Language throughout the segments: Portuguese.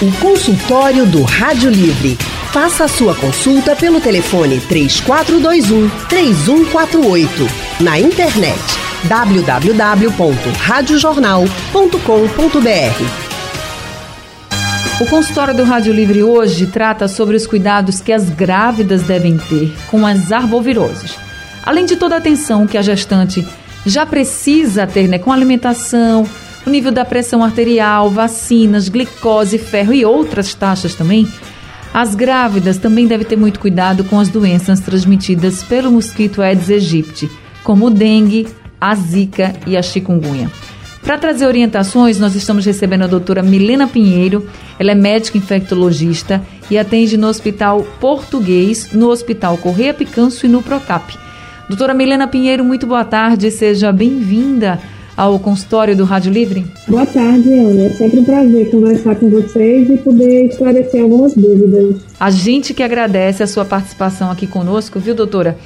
O consultório do Rádio Livre. Faça a sua consulta pelo telefone 3421 3148. Na internet www.radiojornal.com.br. O consultório do Rádio Livre hoje trata sobre os cuidados que as grávidas devem ter com as arboviroses. Além de toda a atenção que a gestante já precisa ter né, com alimentação, o nível da pressão arterial, vacinas, glicose, ferro e outras taxas também, as grávidas também devem ter muito cuidado com as doenças transmitidas pelo mosquito Aedes aegypti, como o dengue, a zika e a chikungunya. Para trazer orientações, nós estamos recebendo a doutora Milena Pinheiro. Ela é médica infectologista e atende no Hospital Português, no Hospital Correia Picanço e no Procap. Doutora Milena Pinheiro, muito boa tarde, seja bem-vinda ao consultório do Rádio Livre. Boa tarde, Ana. É sempre um prazer conversar com vocês e poder esclarecer algumas dúvidas. A gente que agradece a sua participação aqui conosco, viu, doutora?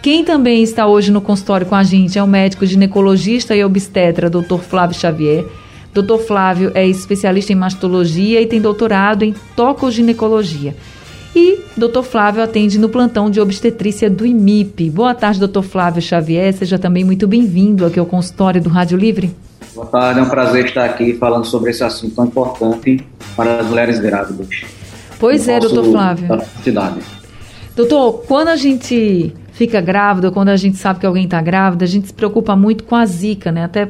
Quem também está hoje no consultório com a gente é o médico ginecologista e obstetra, Dr. Flávio Xavier. Dr. Flávio é especialista em mastologia e tem doutorado em tocoginecologia. E Dr. Flávio atende no plantão de obstetrícia do IMIP. Boa tarde, Dr. Flávio Xavier. Seja também muito bem-vindo aqui ao consultório do Rádio Livre. Boa tarde, é um prazer estar aqui falando sobre esse assunto tão importante para as mulheres grávidas. Pois é, doutor Flávio. Cidade. Doutor, quando a gente fica grávida, quando a gente sabe que alguém está grávida, a gente se preocupa muito com a zika, né? Até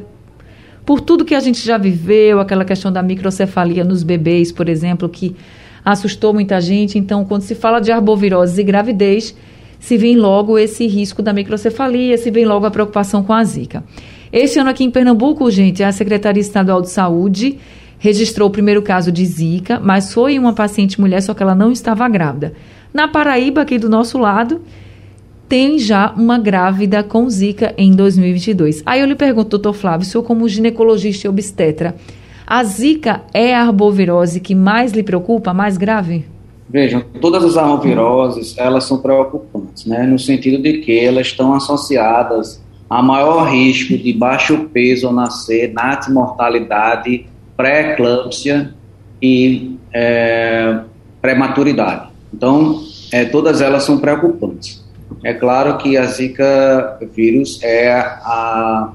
por tudo que a gente já viveu, aquela questão da microcefalia nos bebês, por exemplo, que assustou muita gente. Então, quando se fala de arbovirose e gravidez, se vem logo esse risco da microcefalia, se vem logo a preocupação com a zika. Esse ano aqui em Pernambuco, gente, a Secretaria Estadual de Saúde registrou o primeiro caso de zika, mas foi uma paciente mulher, só que ela não estava grávida. Na Paraíba, aqui do nosso lado, tem já uma grávida com zika em 2022. Aí eu lhe pergunto, doutor Flávio, o senhor como ginecologista e obstetra, a zika é a arbovirose que mais lhe preocupa, mais grave? Vejam, todas as arboviroses, elas são preocupantes, né, no sentido de que elas estão associadas a maior risco de baixo peso ao nascer, nato mortalidade, pré-eclâmpsia e é, prematuridade. Então, é, todas elas são preocupantes. É claro que a Zika vírus é a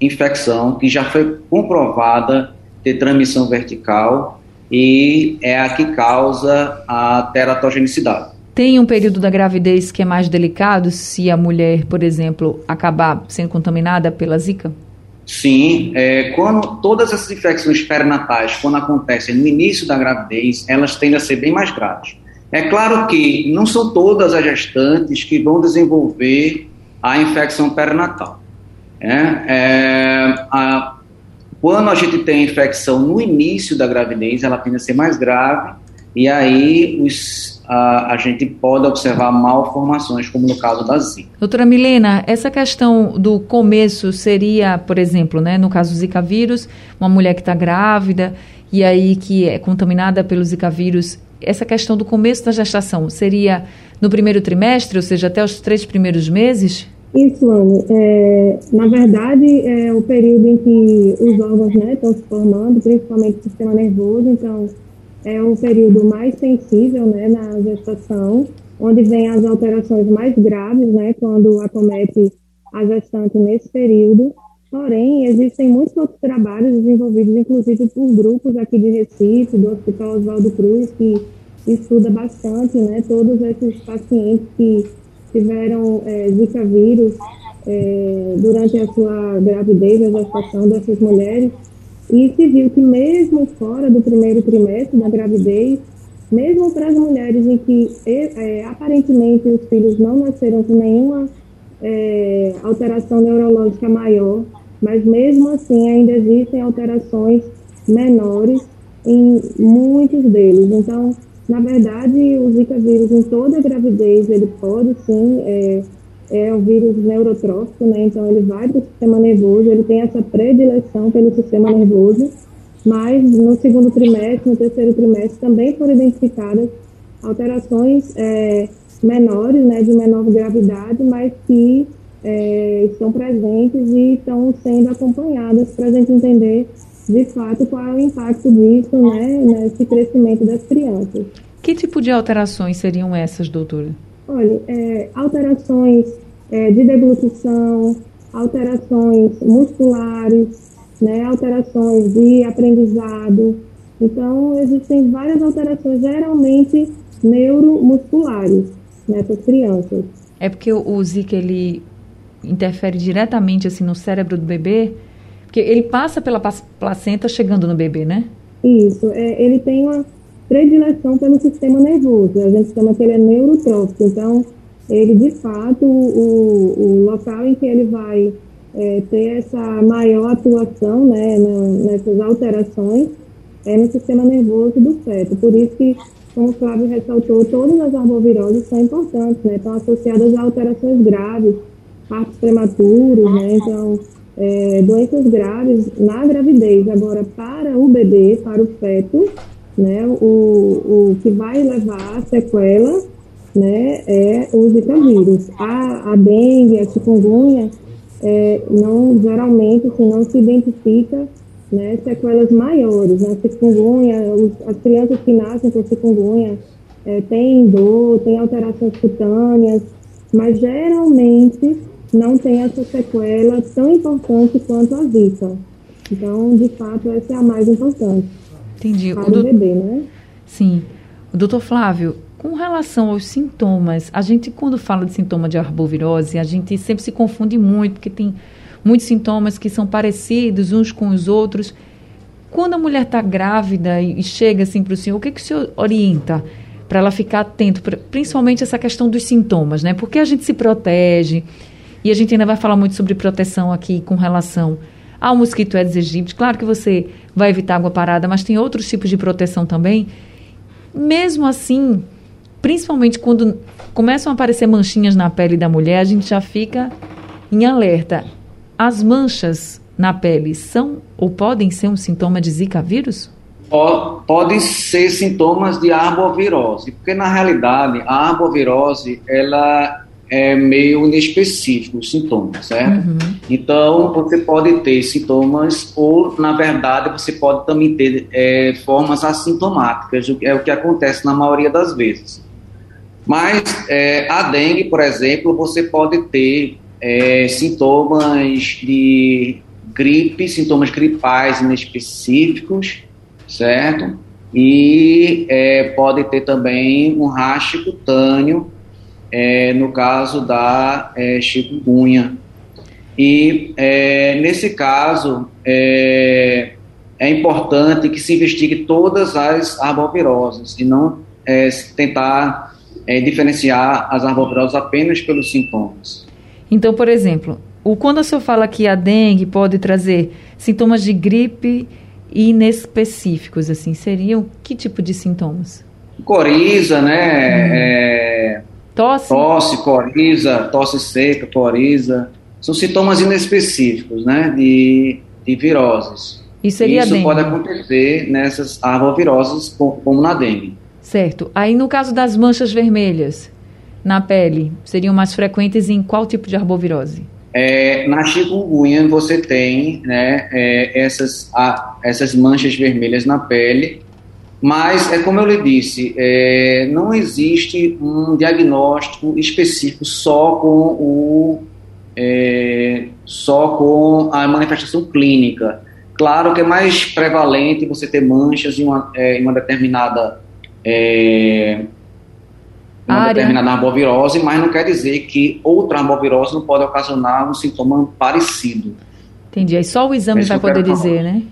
infecção que já foi comprovada ter transmissão vertical e é a que causa a teratogenicidade. Tem um período da gravidez que é mais delicado se a mulher, por exemplo, acabar sendo contaminada pela zika? Sim, é, quando todas essas infecções perinatais, quando acontecem no início da gravidez, elas tendem a ser bem mais graves. É claro que não são todas as gestantes que vão desenvolver a infecção perinatal. É, é, a, quando a gente tem infecção no início da gravidez, ela tende a ser mais grave, e aí os, a, a, gente pode observar malformações, como no caso da Zika. Doutora Milena, essa questão do começo seria, por exemplo, né, no caso do Zika vírus, uma mulher que está grávida e aí que é contaminada pelo Zika vírus, essa questão do começo da gestação seria no primeiro trimestre, ou seja, até os três primeiros meses? Isso, Anne. É, na verdade, é o período em que os órgãos né, estão se formando, principalmente o sistema nervoso, então é um período mais sensível né, na gestação, onde vem as alterações mais graves, né, quando acomete a gestante nesse período. Porém, existem muitos outros trabalhos desenvolvidos, inclusive por grupos aqui de Recife, do Hospital Oswaldo Cruz, que estuda bastante né, todos esses pacientes que tiveram é, Zika vírus é, durante a sua gravidez, a gestação dessas mulheres, e se viu que mesmo fora do primeiro trimestre da gravidez, mesmo para as mulheres em que é, aparentemente os filhos não nasceram com nenhuma é, alteração neurológica maior, mas mesmo assim ainda existem alterações menores em muitos deles. Então, na verdade, o Zika vírus em toda a gravidez, ele pode sim, é, é um vírus neurotrófico, né? Então ele vai para o sistema nervoso, ele tem essa predileção pelo sistema nervoso, mas no segundo trimestre, no terceiro trimestre, também foram identificadas alterações é, menores, né, de menor gravidade, mas que é, estão presentes e estão sendo acompanhadas para a gente entender de fato, qual é o impacto disso né, nesse crescimento das crianças. Que tipo de alterações seriam essas, doutora? Olha, é, alterações é, de deglutição, alterações musculares, né, alterações de aprendizado. Então, existem várias alterações, geralmente neuromusculares, nessas crianças. É porque o Zika, ele interfere diretamente assim no cérebro do bebê? Porque ele passa pela placenta chegando no bebê, né? Isso, é, ele tem uma predileção pelo sistema nervoso, a gente chama que ele é neurotrófico, então ele de fato, o, o local em que ele vai é, ter essa maior atuação né, nessas alterações é no sistema nervoso do feto, por isso que como o Flávio ressaltou, todas as arboviroses são importantes, né? Estão associadas a alterações graves, partos prematuros, né? Então, é, doenças graves na gravidez. Agora, para o bebê, para o feto, né? O, o que vai levar a sequela, né? É o Zika vírus. A, a dengue, a chikungunya, é, não, geralmente, assim, não se identifica né, sequelas maiores, né, chikungunya, os, as crianças que nascem com chikungunya é, têm dor, têm alterações cutâneas, mas geralmente não tem essa sequela tão importante quanto a Zika. Então, de fato, essa é a mais importante. Entendi. Para o, do... bebê, né? Sim. O doutor Flávio, com relação aos sintomas, a gente, quando fala de sintoma de arbovirose, a gente sempre se confunde muito, porque tem muitos sintomas que são parecidos uns com os outros. Quando a mulher está grávida e, chega assim para o senhor, o que, que o senhor orienta para ela ficar atento, principalmente essa questão dos sintomas, né? Porque a gente se protege e a gente ainda vai falar muito sobre proteção aqui com relação ao mosquito Aedes aegypti. Claro que você vai evitar água parada, mas tem outros tipos de proteção também. Mesmo assim, principalmente quando começam a aparecer manchinhas na pele da mulher, a gente já fica em alerta. As manchas na pele são ou podem ser um sintoma de Zika vírus? Podem ser sintomas de arbovirose, porque na realidade a arbovirose ela é meio inespecífico os sintomas, certo? Uhum. Então você pode ter sintomas ou na verdade você pode também ter é, formas assintomáticas, é o que acontece na maioria das vezes. Mas é, a dengue, por exemplo, você pode ter é, sintomas de gripe, sintomas gripais inespecíficos, certo? E é, pode ter também um racho cutâneo, é, no caso da é, chikungunya. E é, nesse caso, é, é importante que se investigue todas as arboviroses e não é, tentar é, diferenciar as arboviroses apenas pelos sintomas. Então, por exemplo, o, quando o senhor fala que a dengue pode trazer sintomas de gripe inespecíficos, assim, seriam que tipo de sintomas? Coriza, né? Hum. É, tosse? Tosse, coriza, tosse seca, coriza. São sintomas inespecíficos, né? De, de viroses. E Isso dengue? pode acontecer nessas arboviroses, como na dengue. Certo. Aí, no caso das manchas vermelhas, na pele seriam mais frequentes em qual tipo de arbovirose? É, na chikungunya você tem né, é, essas, a, essas manchas vermelhas na pele, mas é como eu lhe disse, é, não existe um diagnóstico específico só com o é, só com a manifestação clínica. Claro que é mais prevalente você ter manchas em uma, é, em uma determinada é, uma área. determinada arbovirose, mas não quer dizer que outra arbovirose não pode ocasionar um sintoma parecido. Entendi. Aí só o exame é vai poder dizer, né?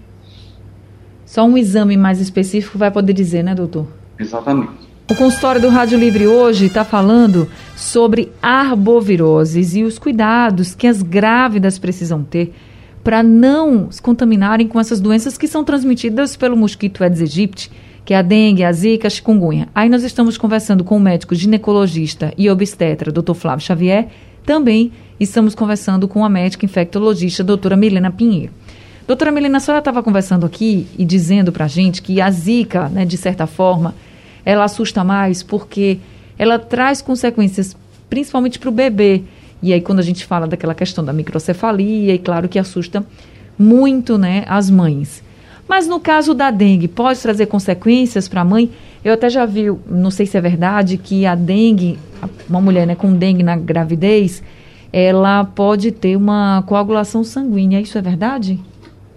Só um exame mais específico vai poder dizer, né, doutor? Exatamente. O consultório do Rádio Livre hoje está falando sobre arboviroses e os cuidados que as grávidas precisam ter para não se contaminarem com essas doenças que são transmitidas pelo mosquito Aedes aegypti que é a dengue, a zika, a chikungunya. Aí nós estamos conversando com o médico ginecologista e obstetra, Dr. Flávio Xavier. Também estamos conversando com a médica infectologista, doutora Milena Pinheiro. Doutora Milena, a senhora estava conversando aqui e dizendo para a gente que a zika, né, de certa forma, ela assusta mais porque ela traz consequências principalmente para o bebê. E aí, quando a gente fala daquela questão da microcefalia, e claro que assusta muito né, as mães. Mas no caso da dengue, pode trazer consequências para a mãe? Eu até já vi, não sei se é verdade, que a dengue, uma mulher né, com dengue na gravidez, ela pode ter uma coagulação sanguínea. Isso é verdade?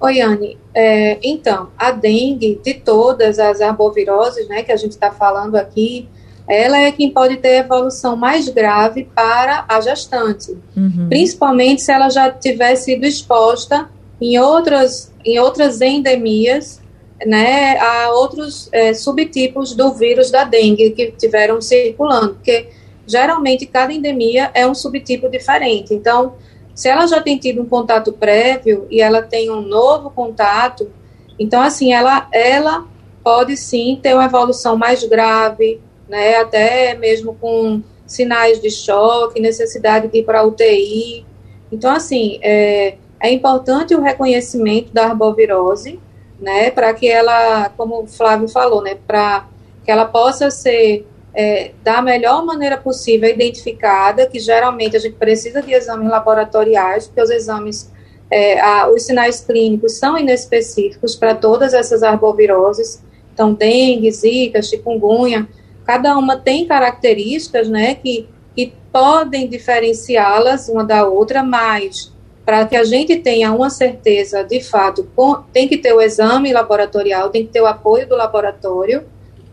Oi, Anne. É, então, a dengue, de todas as arboviroses né, que a gente está falando aqui, ela é quem pode ter evolução mais grave para a gestante, uhum. principalmente se ela já tiver sido exposta em outras, em outras endemias, né, a outros é, subtipos do vírus da dengue que tiveram circulando, porque geralmente cada endemia é um subtipo diferente. Então, se ela já tem tido um contato prévio e ela tem um novo contato, então assim, ela, ela pode sim ter uma evolução mais grave, né, até mesmo com sinais de choque, necessidade de ir para UTI. Então, assim, é, é importante o reconhecimento da arbovirose, né, para que ela, como o Flávio falou, né, para que ela possa ser é, da melhor maneira possível identificada, que geralmente a gente precisa de exames laboratoriais, porque os exames, é, a, os sinais clínicos são inespecíficos para todas essas arboviroses, então dengue, zika, chikungunya, cada uma tem características, né, que, que podem diferenciá-las uma da outra, mas para que a gente tenha uma certeza de fato, com, tem que ter o exame laboratorial, tem que ter o apoio do laboratório,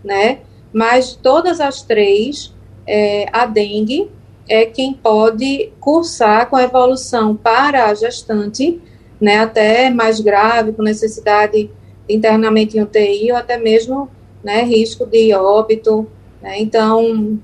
né, mas todas as três, é, a dengue é quem pode cursar com a evolução para a gestante, né, até mais grave, com necessidade de internamento em UTI ou até mesmo né, risco de óbito. Né, então,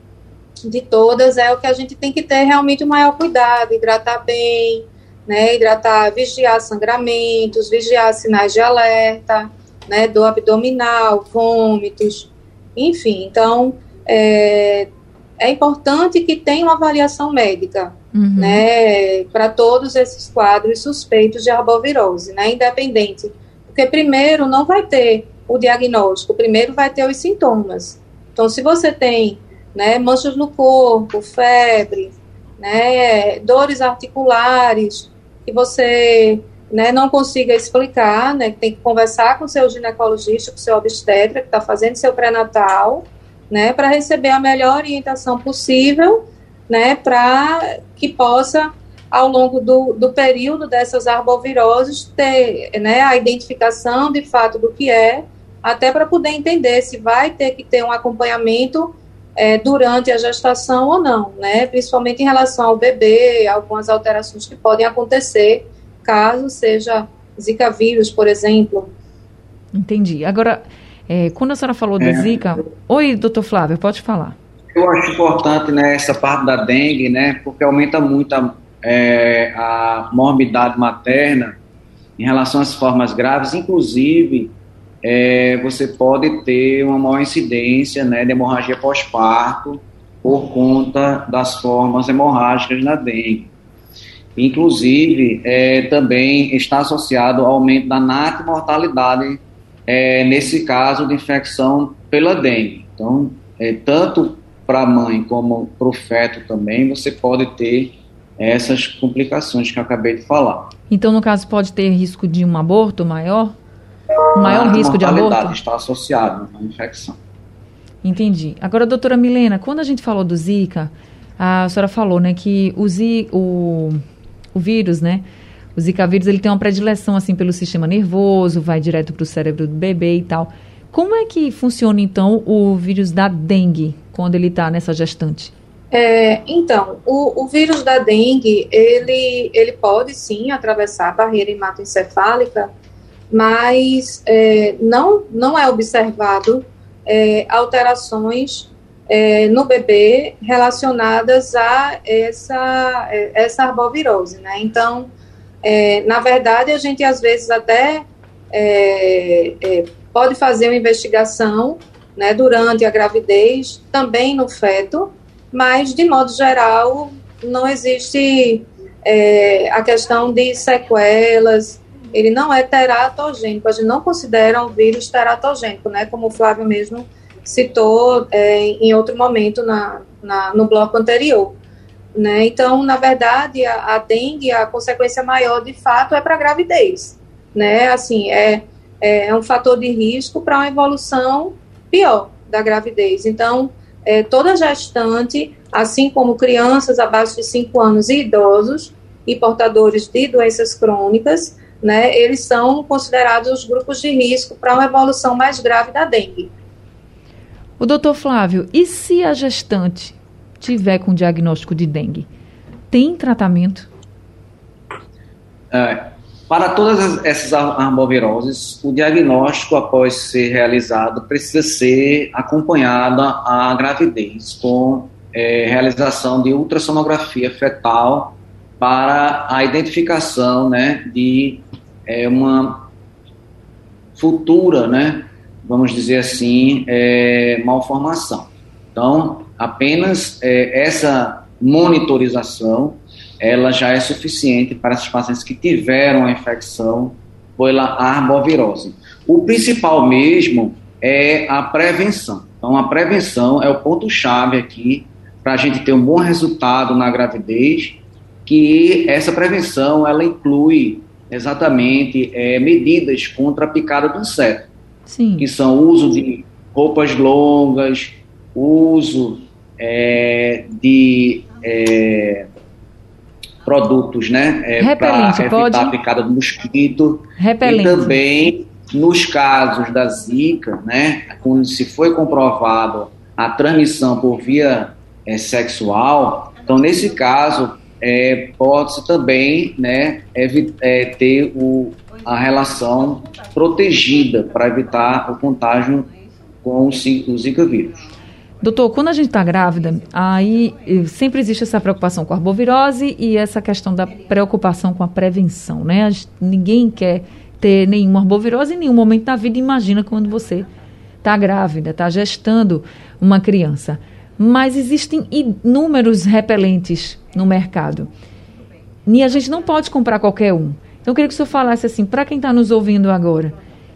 de todas, é o que a gente tem que ter realmente o maior cuidado, hidratar bem, né, hidratar, vigiar sangramentos, vigiar sinais de alerta, né, do abdominal, vômitos, enfim, então é, é importante que tenha uma avaliação médica, uhum. né, para todos esses quadros suspeitos de arbovirose, né, independente, porque primeiro não vai ter o diagnóstico, primeiro vai ter os sintomas. Então, se você tem, né, manchas no corpo, febre, né, dores articulares, que você né, não consiga explicar, né, tem que conversar com seu ginecologista, com seu obstetra, que está fazendo seu pré-natal, né, para receber a melhor orientação possível, né, para que possa, ao longo do, do período dessas arboviroses, ter né, a identificação de fato do que é, até para poder entender se vai ter que ter um acompanhamento é, durante a gestação ou não, né, principalmente em relação ao bebê, algumas alterações que podem acontecer caso seja Zika vírus, por exemplo. Entendi. Agora, é, quando a senhora falou é. do Zika. Oi, doutor Flávio, pode falar. Eu acho importante né, essa parte da dengue, né, porque aumenta muito a, é, a morbidade materna em relação às formas graves, inclusive é, você pode ter uma maior incidência né, de hemorragia pós-parto por conta das formas hemorrágicas da dengue. Inclusive, é, também está associado ao aumento da natimortalidade é, nesse caso de infecção pela dengue. Então, é, tanto para a mãe como para o feto também, você pode ter essas complicações que eu acabei de falar. Então, no caso, pode ter risco de um aborto maior? maior risco de aborto? está associado à infecção. Entendi. Agora, doutora Milena, quando a gente falou do Zika, a senhora falou né, que o, Zika, o o vírus, né? O Zika vírus ele tem uma predileção assim pelo sistema nervoso, vai direto para o cérebro do bebê e tal. Como é que funciona então o vírus da dengue quando ele está nessa gestante? É, então, o, o, vírus da dengue ele, ele pode sim atravessar a barreira hematoencefálica, mas é, não, não é observado é, alterações é, no bebê relacionadas a essa, é, essa arbovirose, né? Então, é, na verdade, a gente às vezes até é, é, pode fazer uma investigação né, durante a gravidez, também no feto, mas, de modo geral, não existe é, a questão de sequelas, ele não é teratogênico, a gente não considera um vírus teratogênico, né, como o Flávio mesmo citou é, em outro momento na, na, no bloco anterior. Né? Então, na verdade, a, a dengue, a consequência maior, de fato, é para a gravidez. Né? Assim, é, é, é um fator de risco para uma evolução pior da gravidez. Então, é, toda gestante, assim como crianças abaixo de 5 anos e idosos e portadores de doenças crônicas, né, eles são considerados os grupos de risco para uma evolução mais grave da dengue. O doutor Flávio, e se a gestante tiver com diagnóstico de dengue, tem tratamento? É, para todas essas arboviroses, o diagnóstico após ser realizado precisa ser acompanhado à gravidez com é, realização de ultrassonografia fetal para a identificação né, de é, uma futura, né, vamos dizer assim, é, malformação. Então, apenas é, essa monitorização, ela já é suficiente para esses pacientes que tiveram a infecção pela arbovirose. O principal mesmo é a prevenção. Então, a prevenção é o ponto-chave aqui para a gente ter um bom resultado na gravidez, que essa prevenção, ela inclui exatamente é, medidas contra a picada do inseto. Sim. que são o uso de roupas longas, uso é, de é, produtos, né, é, para evitar a picada do mosquito. Repelente. E também nos casos da zika, né, quando se foi comprovado a transmissão por via é, sexual, então nesse caso é, pode-se também né, é, ter o, a relação protegida para evitar o contágio com o Zika vírus. Doutor, quando a gente está grávida, aí eh, sempre existe essa preocupação com a arbovirose e essa questão da preocupação com a prevenção, né? ninguém quer ter nenhuma arbovirose em nenhum momento da vida. Imagina quando você está grávida, está gestando uma criança. Mas existem inúmeros repelentes no mercado. E a gente não pode comprar qualquer um. Então, eu queria que o senhor falasse assim, para quem está nos ouvindo agora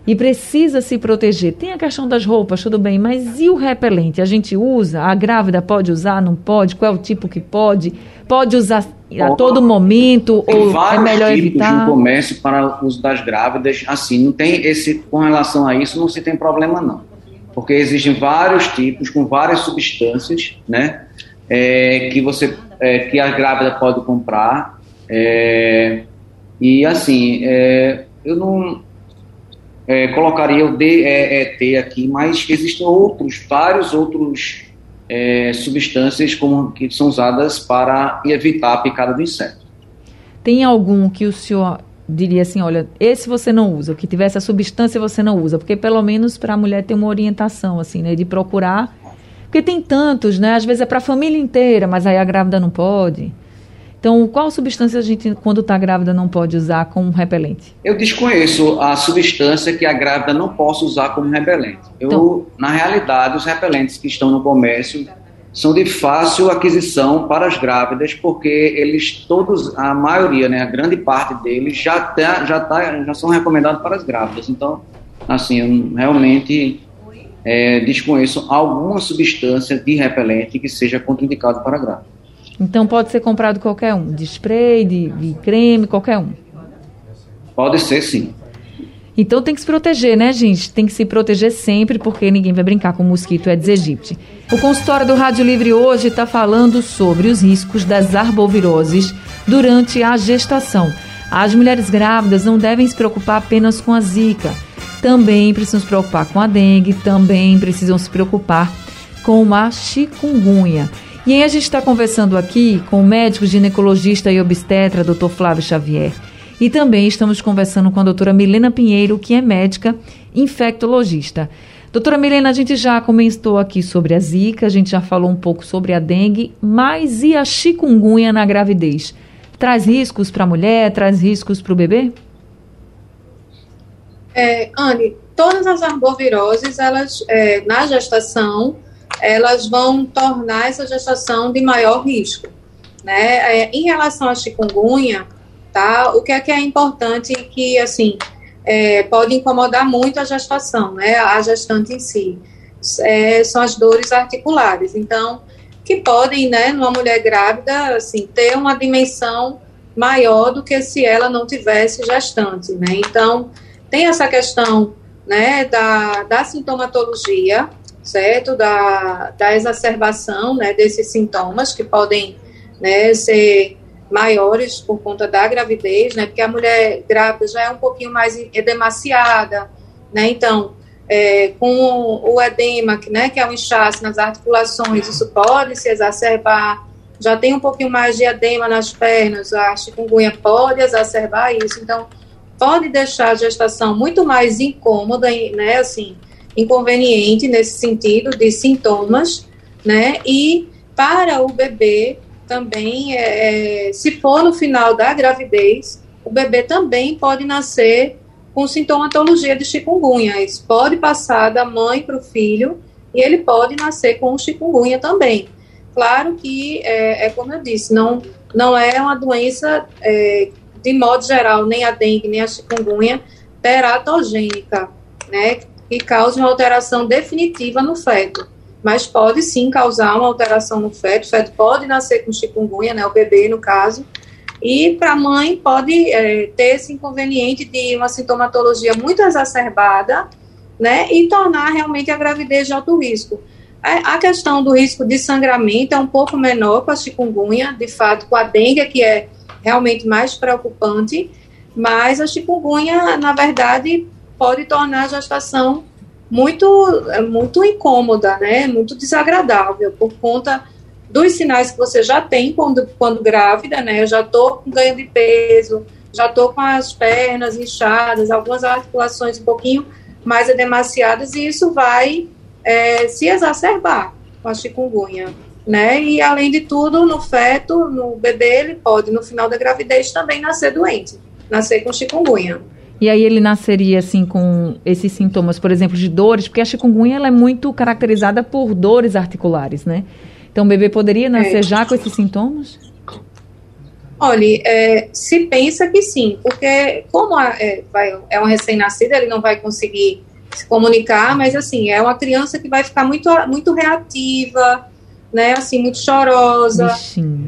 e precisa se proteger, tem a questão das roupas, tudo bem, mas e o repelente? A gente usa? A grávida pode usar? Não pode? Qual é o tipo que pode? Pode usar a todo momento ou é melhor tipos evitar? no comércio para o uso das grávidas, assim, não tem esse, com relação a isso, não se tem problema não. Porque existem vários tipos, com várias substâncias, né, é, que você, é, que a grávida pode comprar, é, e assim, é, eu não é, colocaria o DEET aqui, mas existem outros, vários outros é, substâncias como, que são usadas para evitar a picada do inseto. Tem algum que o senhor diria assim, olha, esse você não usa, o que tiver essa substância você não usa, porque pelo menos para a mulher ter uma orientação assim, né, de procurar, porque tem tantos, né, às vezes é para a família inteira, mas aí a grávida não pode. Então, qual substância a gente, quando está grávida, não pode usar como repelente? Eu desconheço a substância que a grávida não possa usar como repelente. Eu, então, na realidade, os repelentes que estão no comércio são de fácil aquisição para as grávidas, porque eles todos, a maioria, né, a grande parte deles já tá, já tá, já são recomendados para as grávidas. Então, assim, eu realmente é, desconheço alguma substância de repelente que seja contraindicado para a grávida. Então pode ser comprado qualquer um, de spray, de, de creme, qualquer um. Pode ser sim. Então tem que se proteger, né, gente? Tem que se proteger sempre, porque ninguém vai brincar com mosquito Aedes aegypti. O consultório do Rádio Livre hoje está falando sobre os riscos das arboviroses durante a gestação. As mulheres grávidas não devem se preocupar apenas com a zika. Também precisam se preocupar com a dengue, também precisam se preocupar com a chikungunya. E aí a gente está conversando aqui com o médico ginecologista e obstetra, Dr. Flávio Xavier. E também estamos conversando com a doutora Milena Pinheiro, que é médica infectologista. Doutora Milena, a gente já comentou aqui sobre a zika, a gente já falou um pouco sobre a dengue, mas e a chikungunya na gravidez? Traz riscos para a mulher, traz riscos para o bebê? É, Anne, todas as arboviroses, elas, é, na gestação, elas vão tornar essa gestação de maior risco. Né? É, em relação à chikungunya, tá? O que é que é importante que, assim, é, pode incomodar muito a gestação, né? A gestante em si. É, são as dores articulares. Então, que podem, né, numa mulher grávida, assim, ter uma dimensão maior do que se ela não tivesse gestante, né? Então, tem essa questão né, da, da sintomatologia, certo? Da, da exacerbação, né, desses sintomas que podem, né, ser maiores por conta da gravidez, né, porque a mulher grávida já é um pouquinho mais edemaciada, né, então, é, com o edema, né, que é o inchaço nas articulações, isso pode se exacerbar, já tem um pouquinho mais de edema nas pernas, a chikungunya pode exacerbar isso, então, pode deixar a gestação muito mais incômoda, né, assim, inconveniente nesse sentido de sintomas, né, e para o bebê também, é, é, se for no final da gravidez, o bebê também pode nascer com sintomatologia de chikungunya. Isso pode passar da mãe para o filho e ele pode nascer com chikungunya também. Claro que, é, é como eu disse, não, não é uma doença é, de modo geral, nem a dengue, nem a chikungunya, teratogênica, né, que cause uma alteração definitiva no feto. Mas pode sim causar uma alteração no feto, o feto pode nascer com chikungunya, né, o bebê no caso, e para a mãe pode é, ter esse inconveniente de uma sintomatologia muito exacerbada, né, e tornar realmente a gravidez de alto risco. A questão do risco de sangramento é um pouco menor com a chikungunya, de fato, com a dengue, que é realmente mais preocupante, mas a chikungunya, na verdade, pode tornar a gestação muito, muito incômoda, né? Muito desagradável, por conta dos sinais que você já tem quando, quando grávida, né? Eu já estou com ganho de peso, já estou com as pernas inchadas, algumas articulações um pouquinho mais edemaciadas, e isso vai é, se exacerbar com a chikungunya né? E além de tudo, no feto, no bebê, ele pode, no final da gravidez, também nascer doente, nascer com chikungunya. E aí ele nasceria assim com esses sintomas, por exemplo, de dores, porque a chikungunya ela é muito caracterizada por dores articulares, né? Então o bebê poderia nascer é. já com esses sintomas? Olha, é, se pensa que sim, porque como a, é, vai, é um recém-nascido, ele não vai conseguir se comunicar, mas assim, é uma criança que vai ficar muito, muito reativa, né, assim, muito chorosa.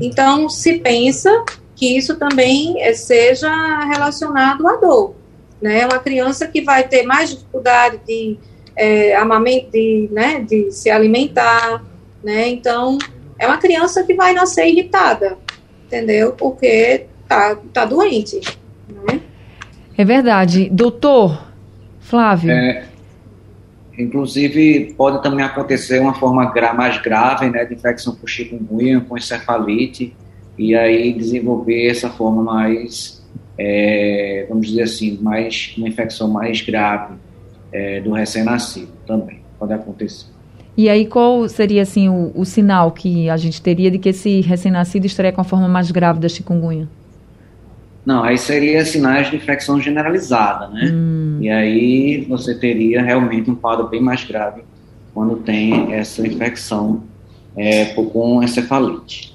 Então, se pensa que isso também é, seja relacionado à dor, né, uma criança que vai ter mais dificuldade de, é, amamento, de, né, de se alimentar, né, então, é uma criança que vai nascer irritada, entendeu, porque tá, tá doente, né? É verdade. Doutor Flávio. É, Inclusive, pode também acontecer uma forma gra mais grave, né, de infecção por chikungunya, com encefalite, e aí desenvolver essa forma mais, é, vamos dizer assim, mais uma infecção mais grave é, do recém-nascido também, pode acontecer. E aí, qual seria, assim, o, o sinal que a gente teria de que esse recém-nascido estaria com a forma mais grave da chikungunya? Não, aí seria sinais de infecção generalizada, né? Hum. E aí você teria realmente um quadro bem mais grave quando tem essa infecção é, com encefalite.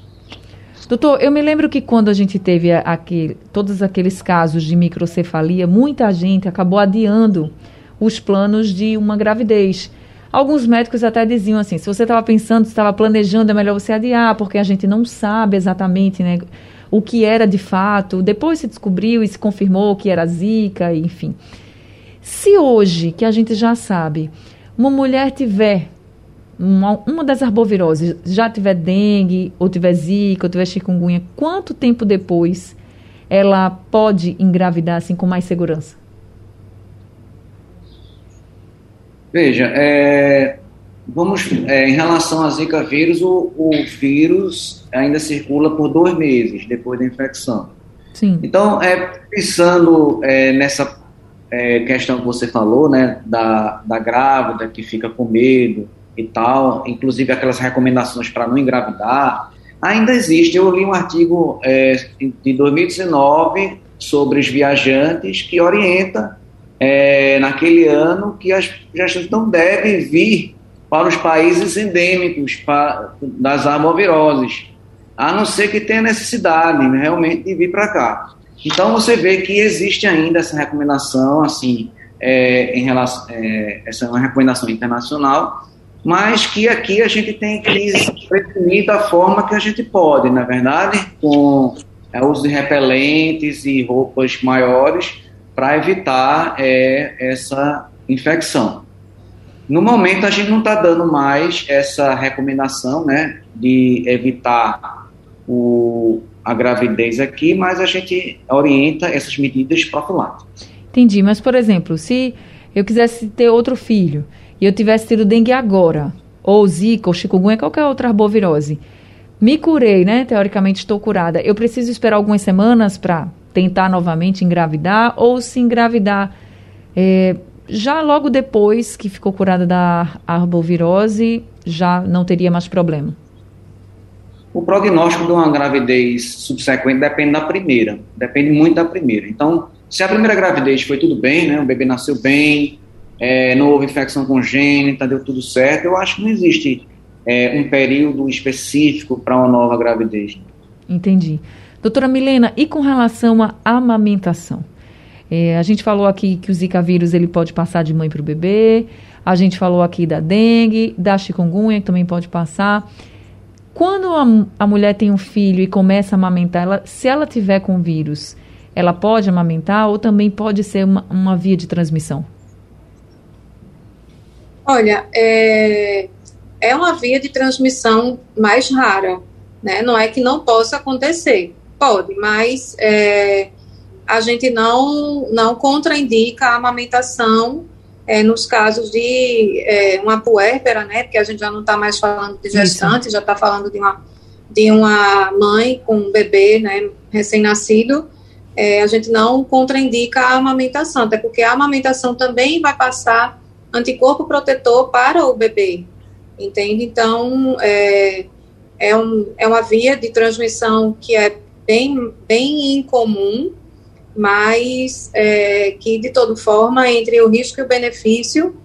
Doutor, eu me lembro que quando a gente teve aqui, todos aqueles casos de microcefalia, muita gente acabou adiando os planos de uma gravidez. Alguns médicos até diziam assim: se você estava pensando, estava planejando, é melhor você adiar, porque a gente não sabe exatamente, né? o que era de fato. Depois se descobriu e se confirmou que era zika, enfim. Se hoje, que a gente já sabe, uma mulher tiver uma, uma das arboviroses, já tiver dengue, ou tiver zika, ou tiver chikungunya, quanto tempo depois ela pode engravidar assim com mais segurança? Veja, é, Vamos, é, em relação à Zika vírus, o, o, vírus ainda circula por dois meses depois da infecção. Sim. Então, é, pensando é, nessa é, questão que você falou, né, da, da grávida que fica com medo e tal, inclusive aquelas recomendações para não engravidar, ainda existe. Eu li um artigo é, de 2019 sobre os viajantes que orienta é, naquele ano que as viajantes não devem vir para os países endêmicos para, das arboviroses, a não ser que tenha necessidade né, realmente de vir para cá. Então você vê que existe ainda essa recomendação, assim, é, em relação, é, essa é uma recomendação internacional, mas que aqui a gente tem que prevenir da forma que a gente pode, na é verdade, com é, uso de repelentes e roupas maiores para evitar é, essa infecção. No momento, a gente não está dando mais essa recomendação né, de evitar o, a gravidez aqui, mas a gente orienta essas medidas profiláticas. Entendi, mas por exemplo, se eu quisesse ter outro filho e eu tivesse tido dengue agora, ou zika, ou chikungunya, qualquer outra arbovirose, me curei, né? Teoricamente estou curada. Eu preciso esperar algumas semanas para tentar novamente engravidar ou se engravidar é, já logo depois que ficou curada da arbovirose, já não teria mais problema? O prognóstico de uma gravidez subsequente depende da primeira, depende muito da primeira. Então, se a primeira gravidez foi tudo bem, né, o bebê nasceu bem, é, não houve infecção congênita, deu tudo certo, eu acho que não existe é, um período específico para uma nova gravidez. Entendi. Doutora Milena, e com relação à amamentação? É, a gente falou aqui que o Zika vírus ele pode passar de mãe para o bebê, a gente falou aqui da dengue, da chikungunya, que também pode passar. Quando a, a mulher tem um filho e começa a amamentar, ela, se ela tiver com vírus, ela pode amamentar ou também pode ser uma, uma via de transmissão? Olha, é, é uma via de transmissão mais rara, né? Não é que não possa acontecer, pode, mas é, a gente não, não contraindica a amamentação é, nos casos de é, uma puérpera, né, porque a gente já não está mais falando de gestante, Isso. já está falando de uma, de uma mãe com um bebê né, recém-nascido, é, a gente não contraindica a amamentação, até porque a amamentação também vai passar anticorpo protetor para o bebê, entende? Então, é, é, um, é uma via de transmissão que é bem, bem incomum, mas é, que de toda forma entre o risco e o benefício,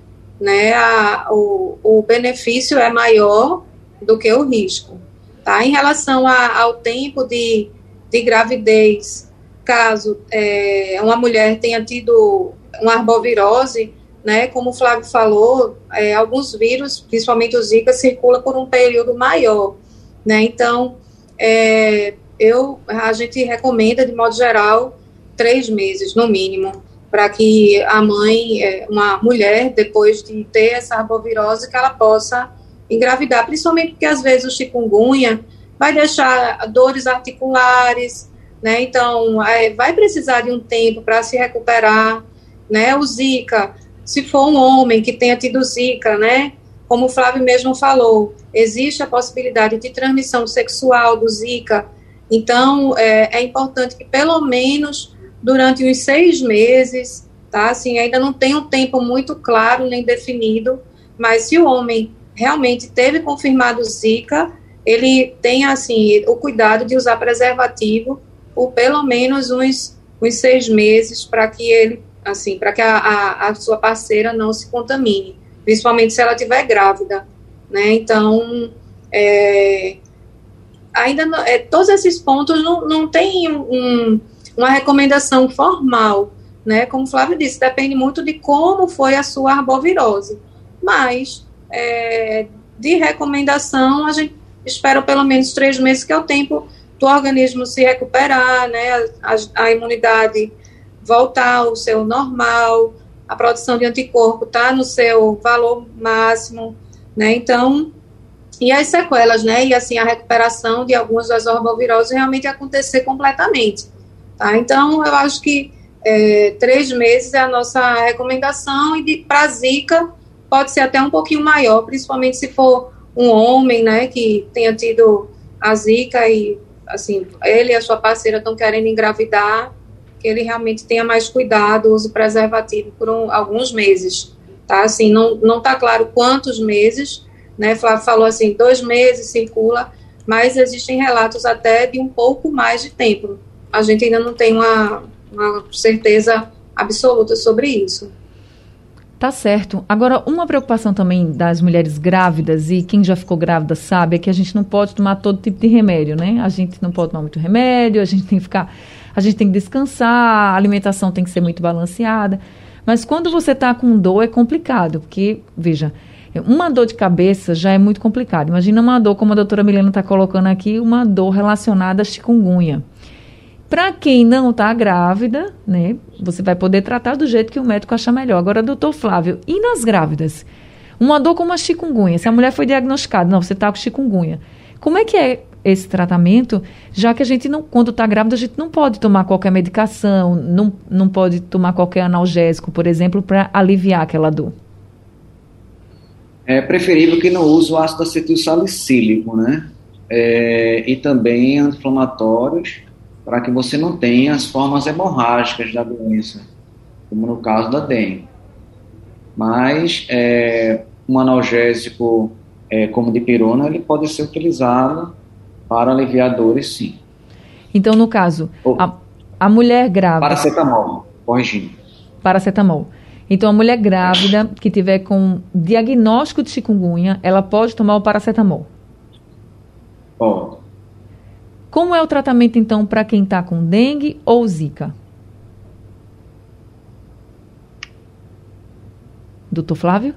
né, a, o, o benefício é maior do que o risco. Tá? Em relação a, ao tempo de, de gravidez, caso é, uma mulher tenha tido uma arbovirose, né, como o Flávio falou, é, alguns vírus, principalmente o Zika, circula por um período maior, né, então é, eu, a gente recomenda, de modo geral, três meses, no mínimo, para que a mãe, é, uma mulher, depois de ter essa arbovirose, que ela possa engravidar, principalmente porque às vezes o chikungunya vai deixar dores articulares, né? Então, é, vai precisar de um tempo para se recuperar, né? O Zika, se for um homem que tenha tido Zika, né? Como o Flávio mesmo falou, existe a possibilidade de transmissão sexual do Zika. Então, é, é importante que pelo menos durante uns seis meses, tá? Assim, ainda não tem um tempo muito claro nem definido, mas se o homem realmente teve confirmado Zika, ele tem, assim, o cuidado de usar preservativo por pelo menos uns, uns seis meses para que ele, assim, para que a, a, a, sua parceira não se contamine, principalmente se ela estiver grávida, né? Então, é, ainda não, é, todos esses pontos não, não tem um, uma recomendação formal, né? Como o Flávio disse, depende muito de como foi a sua arbovirose. Mas, é, de recomendação, a gente espera pelo menos três meses, que é o tempo do organismo se recuperar, né? A, a imunidade voltar ao seu normal, a produção de anticorpo está no seu valor máximo, né? Então, e as sequelas, né? E assim, a recuperação de algumas das arboviroses realmente acontecer completamente. Tá? Então, eu acho que é, três meses é a nossa recomendação e para Zika pode ser até um pouquinho maior, principalmente se for um homem, né, que tenha tido a Zika e, assim, ele e a sua parceira estão querendo engravidar, que ele realmente tenha mais cuidado, use preservativo por um, alguns meses, tá? Assim, não, não está claro quantos meses, né, Flávio falou assim, dois meses circula, mas existem relatos até de um pouco mais de tempo, a gente ainda não tem uma, uma certeza absoluta sobre isso. Tá certo. Agora, uma preocupação também das mulheres grávidas, e quem já ficou grávida sabe, é que a gente não pode tomar todo tipo de remédio, né? A gente não pode tomar muito remédio, a gente tem que ficar. A gente tem que descansar, a alimentação tem que ser muito balanceada. Mas quando você está com dor é complicado, porque, veja, uma dor de cabeça já é muito complicado. Imagina uma dor, como a doutora Milena está colocando aqui, uma dor relacionada a chikungunya. Para quem não está grávida, né, você vai poder tratar do jeito que o médico achar melhor. Agora, doutor Flávio, e nas grávidas? Uma dor como a chikungunya, se a mulher foi diagnosticada, não, você está com chikungunya. Como é que é esse tratamento, já que a gente não, quando está grávida, a gente não pode tomar qualquer medicação, não, não pode tomar qualquer analgésico, por exemplo, para aliviar aquela dor? É preferível que não use o ácido acetil salicílico, né? É, e também anti-inflamatórios para que você não tenha as formas hemorrágicas da doença, como no caso da dengue. Mas é, um analgésico é, como dipirona, ele pode ser utilizado para aliviar dores, sim. Então, no caso, a, a mulher grávida... Paracetamol, corrigindo. Paracetamol. Então, a mulher grávida que tiver com diagnóstico de chikungunya, ela pode tomar o paracetamol? Pode. Como é o tratamento, então, para quem está com dengue ou zika? Doutor Flávio?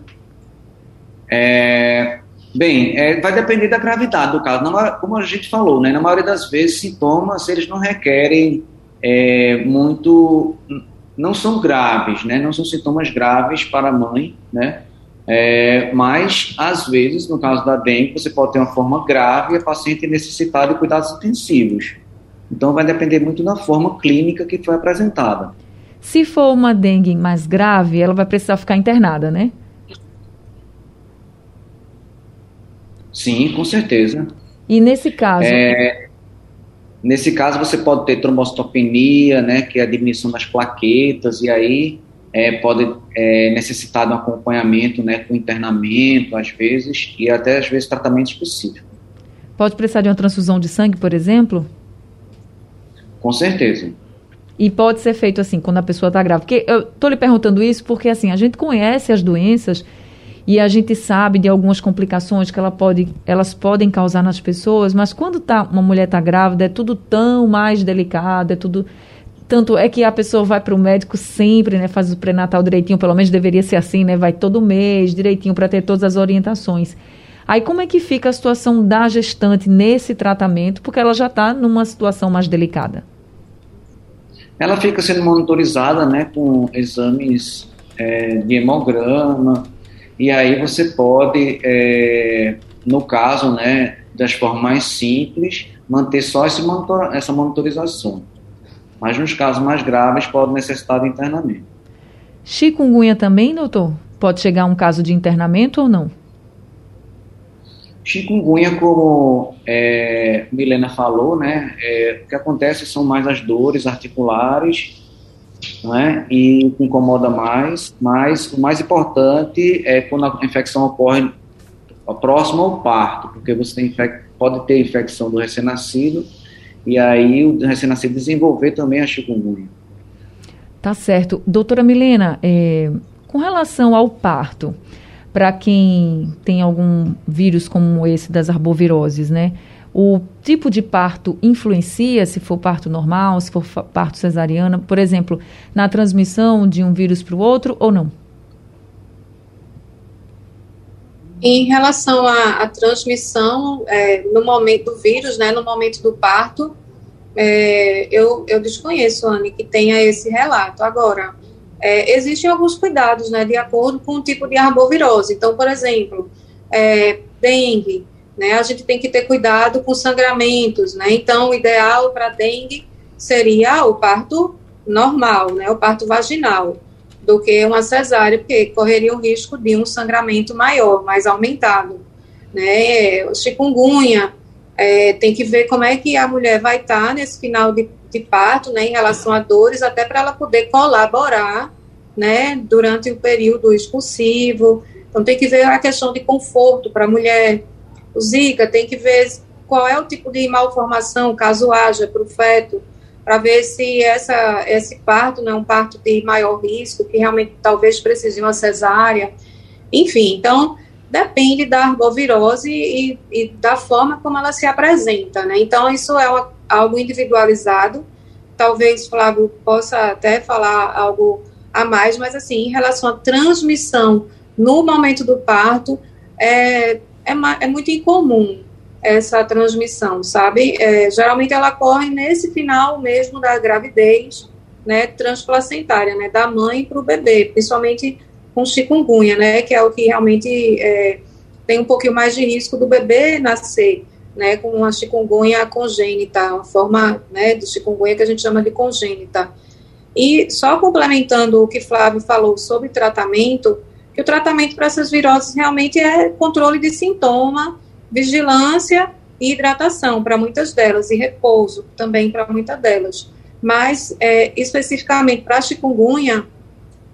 É, bem, é, vai depender da gravidade do caso. Na, como a gente falou, né, na maioria das vezes, sintomas eles não requerem é, muito. Não são graves, né, não são sintomas graves para a mãe, né? É, mas, às vezes, no caso da dengue, você pode ter uma forma grave e a paciente necessitar de cuidados intensivos. Então, vai depender muito da forma clínica que foi apresentada. Se for uma dengue mais grave, ela vai precisar ficar internada, né? Sim, com certeza. E nesse caso? É, nesse caso, você pode ter trombocitopenia, né, que é a diminuição das plaquetas, e aí é, pode é, necessitar de um acompanhamento né, com internamento, às vezes, e até às vezes tratamento específico. Pode precisar de uma transfusão de sangue, por exemplo? Com certeza. E pode ser feito assim, quando a pessoa está grávida. Porque eu estou lhe perguntando isso porque assim, a gente conhece as doenças e a gente sabe de algumas complicações que ela pode, elas podem causar nas pessoas, mas quando tá, uma mulher está grávida, é tudo tão mais delicado, é tudo tanto é que a pessoa vai para o médico sempre, né? Faz o pré-natal direitinho, pelo menos deveria ser assim, né? Vai todo mês direitinho para ter todas as orientações. Aí como é que fica a situação da gestante nesse tratamento? Porque ela já está numa situação mais delicada. Ela fica sendo monitorizada, né? Com exames é, de hemograma. E aí você pode, é, no caso, né? Das formas mais simples, manter só monitor, essa monitorização mas nos casos mais graves pode necessitar de internamento. Chikungunya também, doutor? Pode chegar a um caso de internamento ou não? Chikungunya, como é, Milena falou, né, é, o que acontece são mais as dores articulares, né, e incomoda mais, mas o mais importante é quando a infecção ocorre próximo ao parto, porque você pode ter infecção do recém-nascido e aí o recém-nascido desenvolver também a chikungunya. Tá certo. Doutora Milena, é, com relação ao parto, para quem tem algum vírus como esse das arboviroses, né? O tipo de parto influencia se for parto normal, se for parto cesariana, por exemplo, na transmissão de um vírus para o outro ou não? Em relação à, à transmissão, é, no momento do vírus, né, no momento do parto, é, eu, eu desconheço, Anne, que tenha esse relato. Agora, é, existem alguns cuidados, né, de acordo com o tipo de arbovirose. Então, por exemplo, é, dengue, né, a gente tem que ter cuidado com sangramentos, né, então o ideal para dengue seria o parto normal, né, o parto vaginal do que uma cesárea, porque correria o risco de um sangramento maior, mais aumentado. Né? O chikungunya, é, tem que ver como é que a mulher vai estar tá nesse final de, de parto, né, em relação a dores, até para ela poder colaborar, né, durante o período expulsivo. Então, tem que ver a questão de conforto para a mulher. O Zika tem que ver qual é o tipo de malformação, caso haja, para o feto para ver se essa, esse parto não é um parto de maior risco, que realmente talvez precise de uma cesárea. Enfim, então depende da arbovirose e, e, da forma como ela se apresenta, né? Então, isso é algo individualizado. Talvez Flávio possa até falar algo a mais, mas assim, em relação à transmissão no momento do parto, é, é, é muito incomum essa transmissão, sabe? É, geralmente ela ocorre nesse final mesmo da gravidez, né, transplacentária, né, da mãe para o bebê, principalmente com chikungunya, né, que é o que realmente é, tem um pouquinho mais de risco do bebê nascer, né, com uma chikungunya congênita, uma forma, né, de chikungunya que a gente chama de congênita. E só complementando o que Flávio falou sobre tratamento, que o tratamento para essas viroses realmente é controle de sintoma, vigilância e hidratação para muitas delas, e repouso também para muitas delas. Mas, é, especificamente para chikungunya,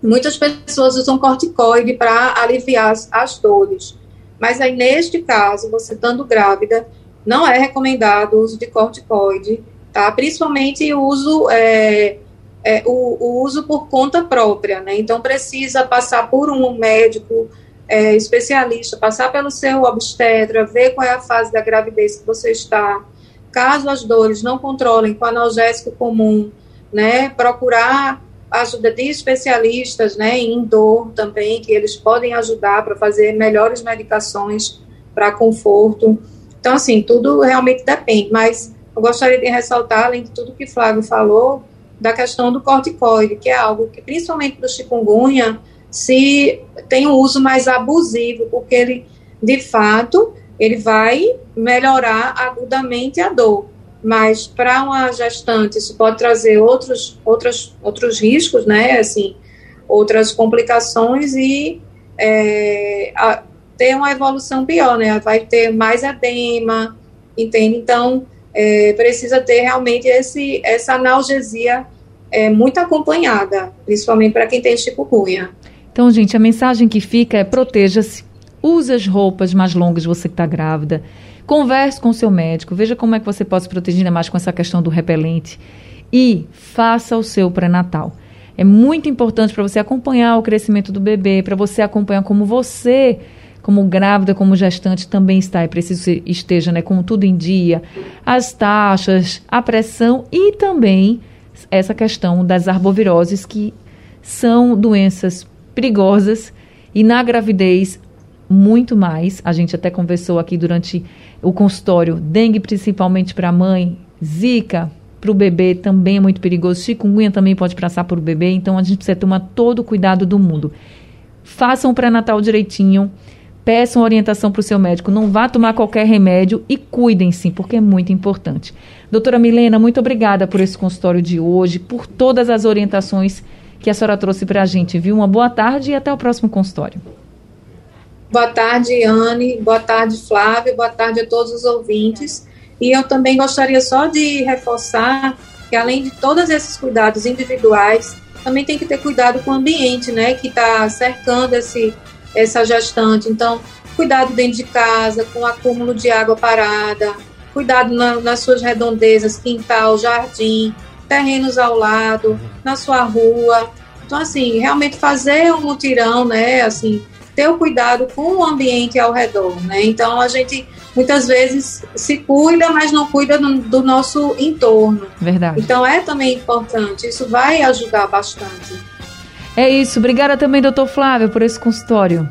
muitas pessoas usam corticoide para aliviar as, as dores. Mas aí, neste caso, você estando grávida, não é recomendado o uso de corticoide, tá? Principalmente o uso, é, é, o, o, uso por conta própria, né? Então, precisa passar por um médico é, especialista, passar pelo seu obstetra, ver qual é a fase da gravidez que você está. Caso as dores não controlem com analgésico comum, né? Procurar ajuda de especialistas, né, em dor também, que eles podem ajudar para fazer melhores medicações para conforto. Então, assim, tudo realmente depende, mas eu gostaria de ressaltar, além de tudo que Flávio falou, da questão do corticoide, que é algo que, principalmente do chikungunya, se tem um uso mais abusivo, porque ele, de fato, ele vai melhorar agudamente a dor. Mas para uma gestante isso pode trazer outros, outros, outros riscos, né, assim, outras complicações e é, a, ter uma evolução pior, né, vai ter mais edema, entende? Então, é, precisa ter realmente esse, essa analgesia é, muito acompanhada, principalmente para quem tem chikungunya. Então, gente, a mensagem que fica é proteja-se, use as roupas mais longas, você que está grávida, Converse com o seu médico, veja como é que você pode se proteger ainda mais com essa questão do repelente e faça o seu pré-natal. É muito importante para você acompanhar o crescimento do bebê, para você acompanhar como você, como grávida, como gestante, também está. É preciso que esteja né, com tudo em dia, as taxas, a pressão e também essa questão das arboviroses, que são doenças perigosas e na gravidez muito mais. A gente até conversou aqui durante o consultório, dengue principalmente para a mãe, zika para o bebê também é muito perigoso, chikungunya também pode passar para o bebê, então a gente precisa tomar todo o cuidado do mundo. Façam o pré-natal direitinho, peçam orientação para o seu médico, não vá tomar qualquer remédio e cuidem sim, porque é muito importante. Doutora Milena, muito obrigada por esse consultório de hoje, por todas as orientações que a senhora trouxe para a gente, viu? Uma boa tarde e até o próximo consultório. Boa tarde, Anne. Boa tarde, Flávio. Boa tarde a todos os ouvintes. E eu também gostaria só de reforçar que, além de todos esses cuidados individuais, também tem que ter cuidado com o ambiente, né, que está cercando esse, essa gestante. Então, cuidado dentro de casa, com o acúmulo de água parada, cuidado na, nas suas redondezas, quintal, jardim, terrenos ao lado, na sua rua. Então, assim, realmente fazer um mutirão, né, assim, ter o cuidado com o ambiente ao redor, né? Então a gente muitas vezes se cuida, mas não cuida do, do nosso entorno. Verdade. Então é também importante, isso vai ajudar bastante. É isso. Obrigada também, doutor Flávio, por esse consultório.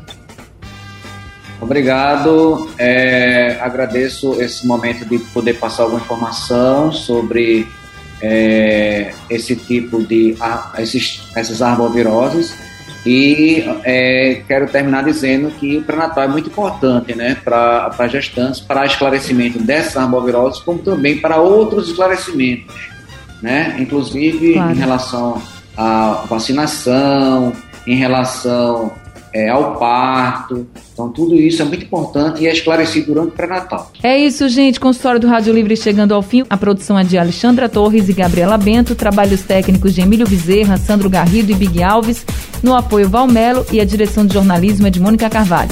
Obrigado. É, agradeço esse momento de poder passar alguma informação sobre é, esse tipo de esses, essas arboviroses e é, quero terminar dizendo que o pré-natal é muito importante né, para gestantes, para esclarecimento dessas arboviroses, como também para outros esclarecimentos, né, inclusive claro. em relação à vacinação, em relação é, ao parto. Então, tudo isso é muito importante e é esclarecido durante o pré-natal. É isso, gente. Consultório do Rádio Livre chegando ao fim. A produção é de Alexandra Torres e Gabriela Bento. Trabalhos técnicos de Emílio Bezerra, Sandro Garrido e Big Alves. No apoio Valmelo e a direção de jornalismo é de Mônica Carvalho.